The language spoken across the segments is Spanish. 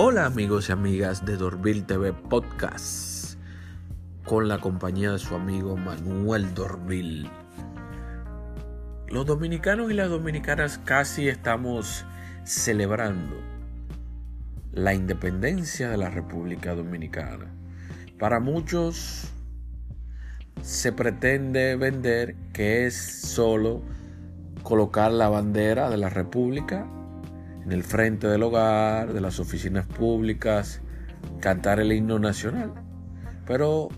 Hola amigos y amigas de Dorville TV Podcast con la compañía de su amigo Manuel Dorville. Los dominicanos y las dominicanas casi estamos celebrando la independencia de la República Dominicana. Para muchos se pretende vender que es solo colocar la bandera de la República en el frente del hogar, de las oficinas públicas, cantar el himno nacional. Pero,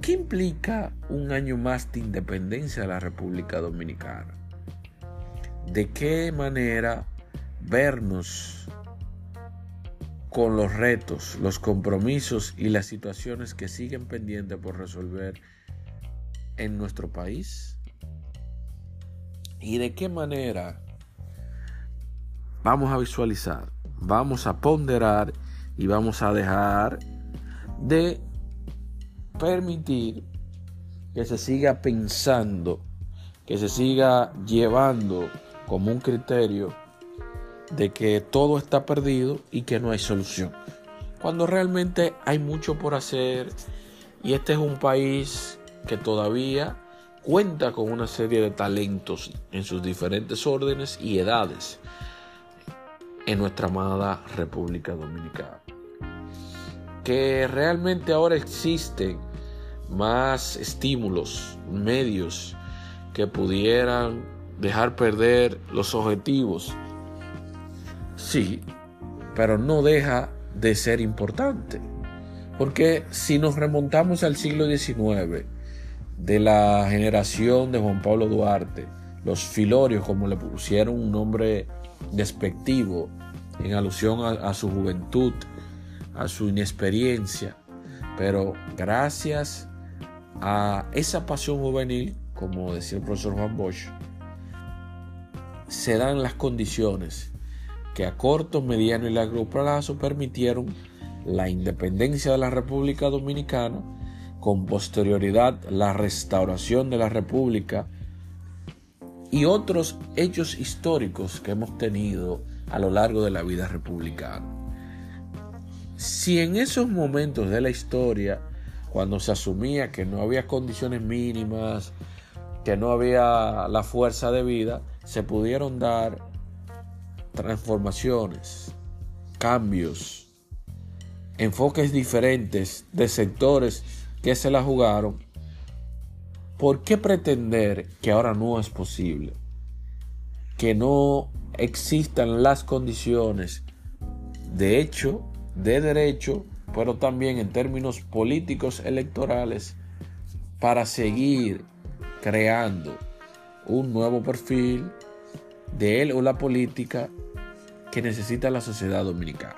¿qué implica un año más de independencia de la República Dominicana? ¿De qué manera vernos con los retos, los compromisos y las situaciones que siguen pendientes por resolver en nuestro país? ¿Y de qué manera vamos a visualizar, vamos a ponderar y vamos a dejar de permitir que se siga pensando, que se siga llevando como un criterio de que todo está perdido y que no hay solución. Cuando realmente hay mucho por hacer y este es un país que todavía cuenta con una serie de talentos en sus diferentes órdenes y edades en nuestra amada República Dominicana. Que realmente ahora existen más estímulos, medios que pudieran dejar perder los objetivos. Sí, pero no deja de ser importante. Porque si nos remontamos al siglo XIX, de la generación de Juan Pablo Duarte, los filorios, como le pusieron un nombre despectivo en alusión a, su juventud, a su inexperiencia, pero gracias a esa pasión juvenil, como decía el profesor Juan Bosch, se dan las condiciones que a corto, mediano y largo plazo permitieron la independencia de la República Dominicana, con posterioridad la restauración de la República y otros hechos históricos que hemos tenido a lo largo de la vida republicana. Si en esos momentos de la historia, cuando se asumía que no había condiciones mínimas, que no había la fuerza de vida, se pudieron dar transformaciones, cambios, enfoques diferentes de sectores que se la jugaron ¿por qué pretender que ahora no es posible? Que no existan las condiciones de hecho, de derecho, pero también en términos políticos electorales para seguir creando un nuevo perfil de él o la política que necesita la sociedad dominicana.